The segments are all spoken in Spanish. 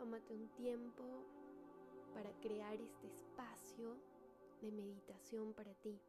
tómate un tiempo para crear este espacio de meditación para ti.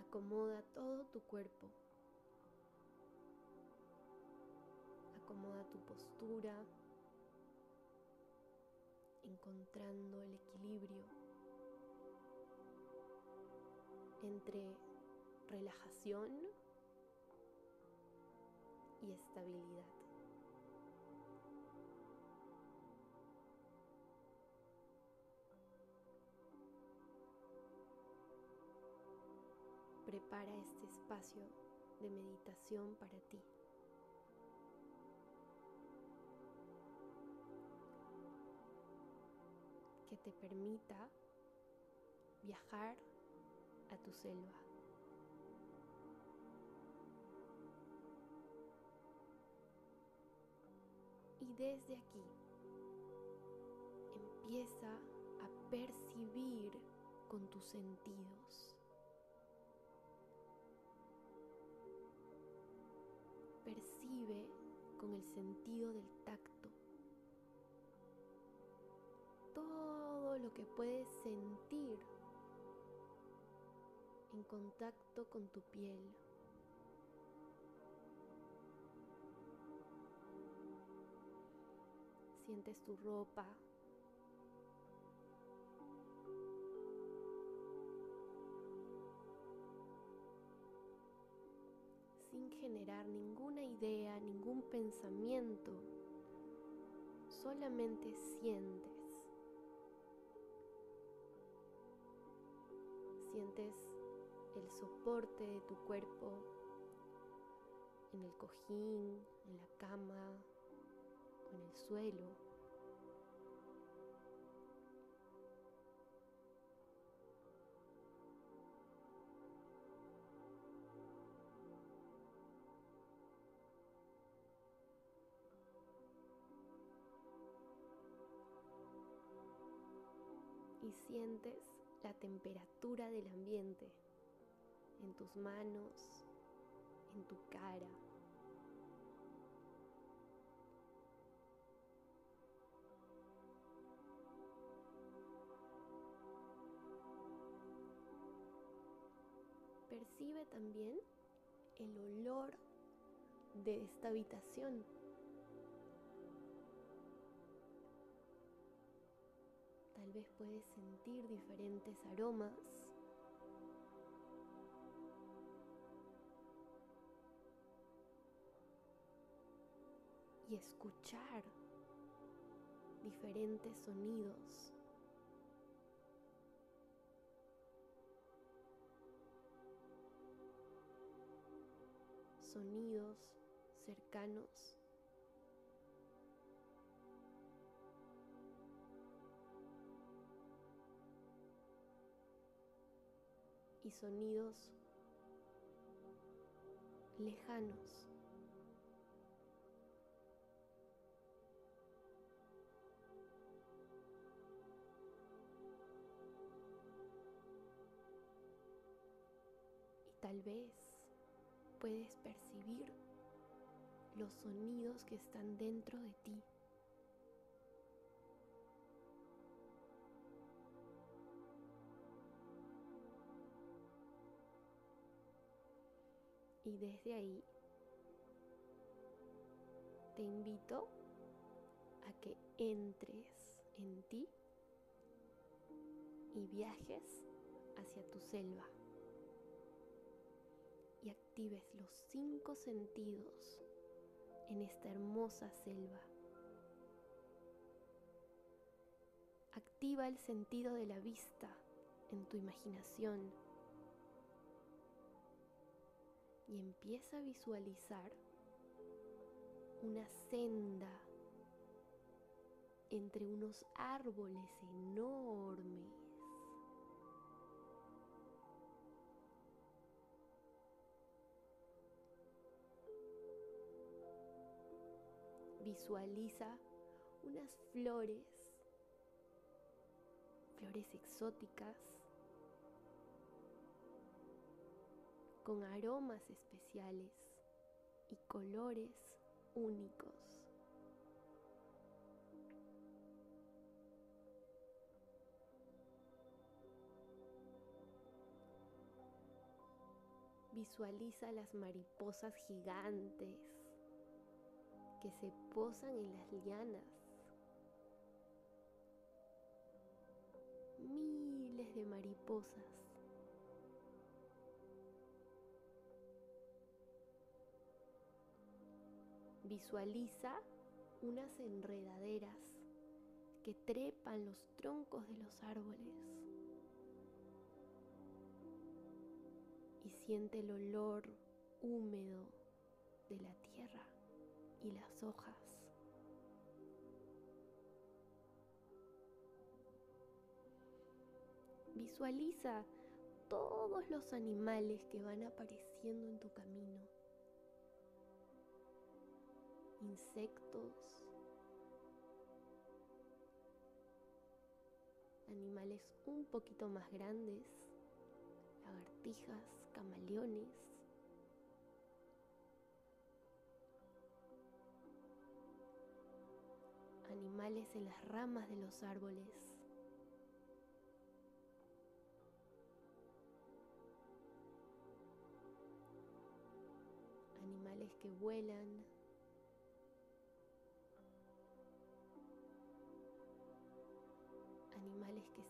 Acomoda todo tu cuerpo. Acomoda tu postura, encontrando el equilibrio entre relajación y estabilidad. Prepara este espacio de meditación para ti. que te permita viajar a tu selva. Y desde aquí empieza a percibir con tus sentidos. Percibe con el sentido del tacto todo lo que puedes sentir en contacto con tu piel. Sientes tu ropa. Sin generar ninguna idea, ningún pensamiento, solamente sientes. Sientes el soporte de tu cuerpo en el cojín, en la cama en el suelo. Sientes la temperatura del ambiente en tus manos, en tu cara. Percibe también el olor de esta habitación. Tal vez puedes sentir diferentes aromas y escuchar diferentes sonidos. Sonidos cercanos. Sonidos lejanos. Tal vez puedes percibir los sonidos que están dentro de ti. Y desde ahí te invito a que entres en ti y viajes hacia tu selva y actives los cinco sentidos en esta hermosa selva. Activa el sentido de la vista en tu imaginación y empieza a visualizar una senda entre unos árboles enormes. Visualiza unas flores, flores exóticas, con aromas especiales. y colores únicos. Visualiza las mariposas gigantes que se posan en las lianas. Miles de mariposas. Visualiza unas enredaderas que trepan los troncos de los árboles. y siente el olor húmedo de la tierra y las hojas. Visualiza todos los animales que van apareciendo en tu camino. Insectos, animales un poquito más grandes, lagartijas, camaleones. Animales en las ramas de los árboles. Animales que vuelan.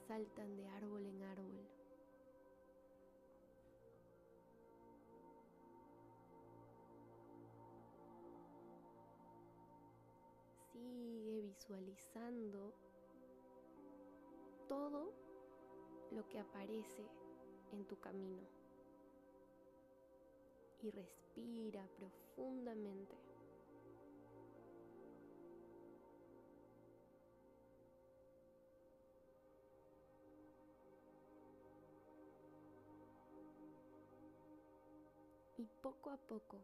Saltan de árbol en árbol. sigue visualizando todo lo que aparece en tu camino y respira profundamente. Poco a poco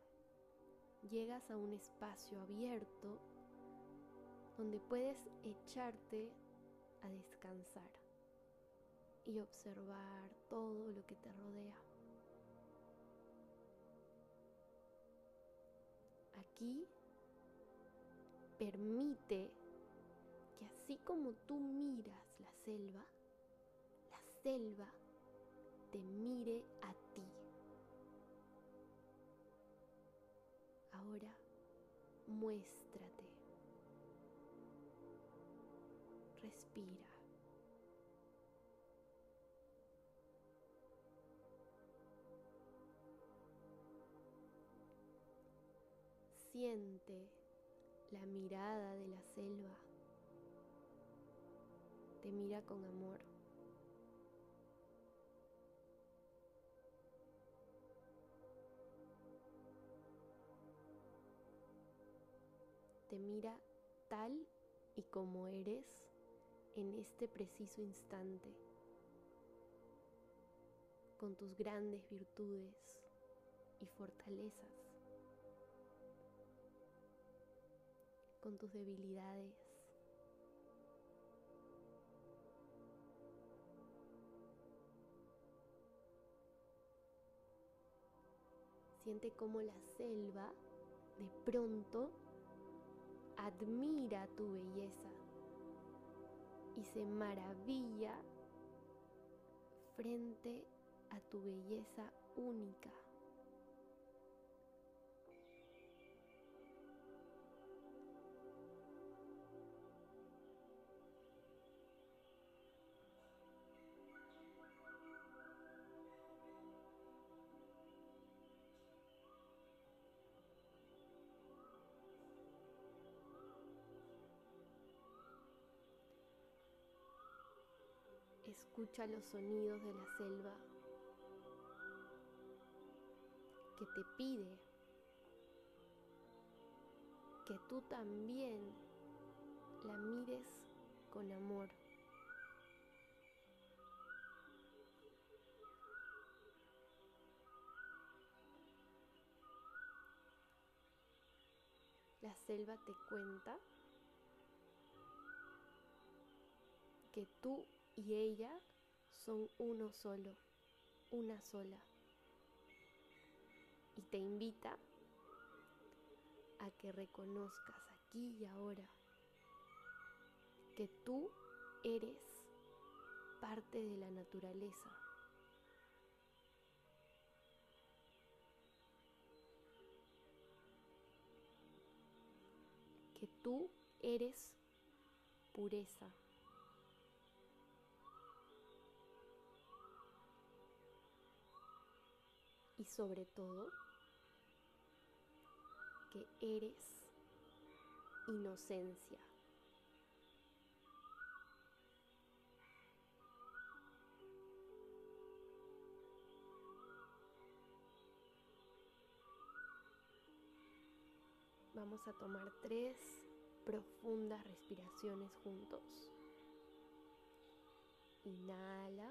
llegas a un espacio abierto donde puedes echarte a descansar y observar todo lo que te rodea. Aquí permite que así como tú miras la selva, la selva te mire a Ahora muéstrate. respira. Siente la mirada de la selva. Te mira con amor. Te mira tal y como eres en este preciso instante, con tus grandes virtudes y fortalezas, con tus debilidades. Siente cómo la selva de pronto admira tu belleza y se maravilla frente a tu belleza única. Escucha los sonidos de la selva que te pide que tú también la mires con amor. La selva te cuenta que tú y ella son uno solo, una sola. Y te invita a que reconozcas aquí y ahora que tú eres parte de la naturaleza. Que tú eres pureza. Y sobre todo, que eres inocencia. Vamos a tomar tres profundas respiraciones juntos. Inhala.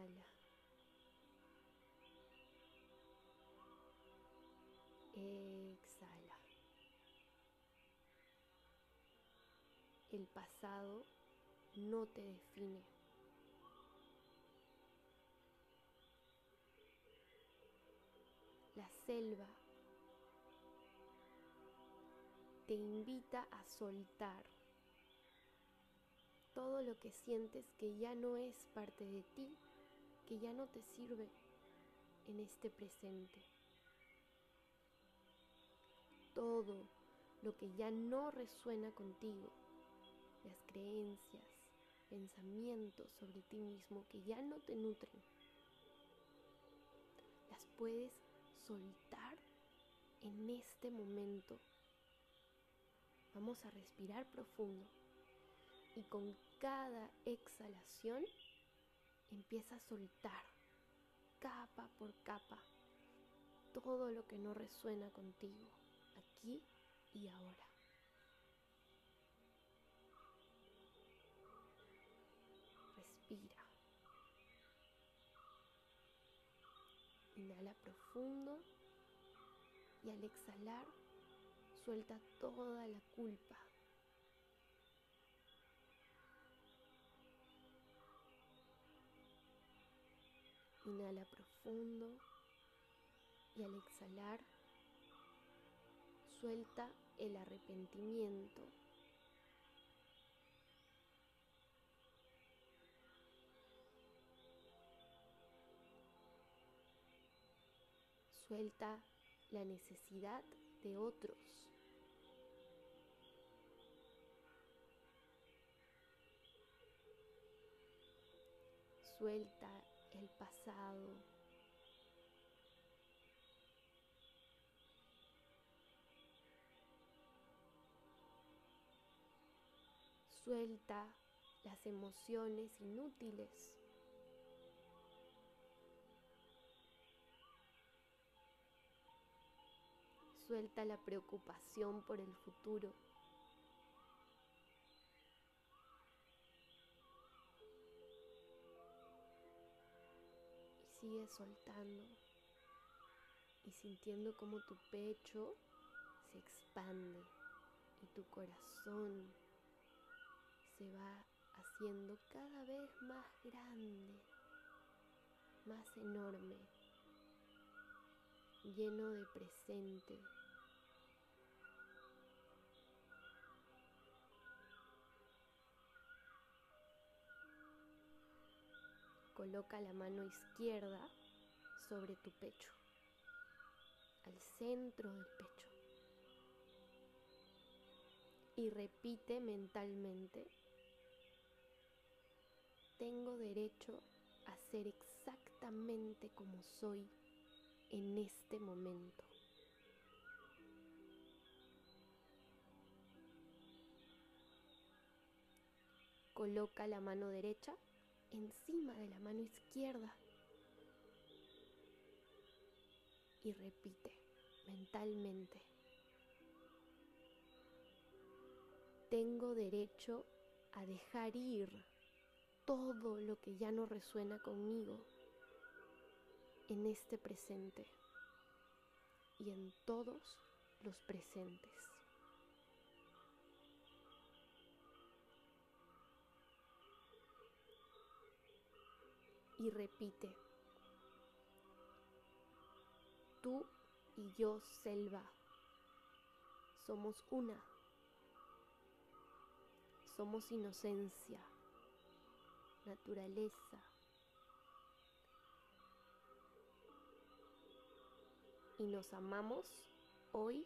El pasado no te define. La selva te invita a soltar todo lo que sientes que ya no es parte de ti, que ya no te sirve en este presente. Todo lo que ya no resuena contigo, las creencias, pensamientos sobre ti mismo que ya no te nutren, las puedes soltar en este momento. Vamos a respirar profundo y con cada exhalación empieza a soltar capa por capa todo lo que no resuena contigo aquí y ahora. Inhala profundo y al exhalar suelta toda la culpa. Inhala profundo y al exhalar suelta el arrepentimiento. Suelta la necesidad de otros. Suelta el pasado. Suelta las emociones inútiles. Suelta la preocupación por el futuro. Y sigue soltando y sintiendo como tu pecho se expande y tu corazón se va haciendo cada vez más grande, más enorme, lleno de presente. Coloca la mano izquierda sobre tu pecho, al centro del pecho. Y repite mentalmente, tengo derecho a ser exactamente como soy en este momento. Coloca la mano derecha encima de la mano izquierda y repite mentalmente. Tengo derecho a dejar ir todo lo que ya no resuena conmigo en este presente y en todos los presentes. Y repite, tú y yo, selva, somos una, somos inocencia, naturaleza, y nos amamos hoy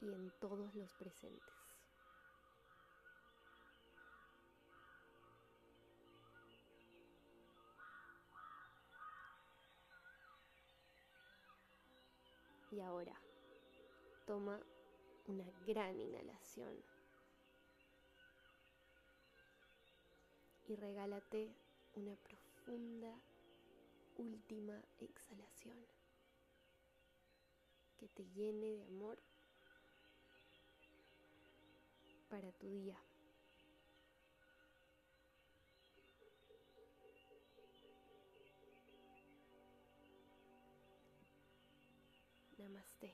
y en todos los presentes. Y ahora, toma una gran inhalación. Y regálate una profunda última exhalación. Que te llene de amor para tu día. Namaste.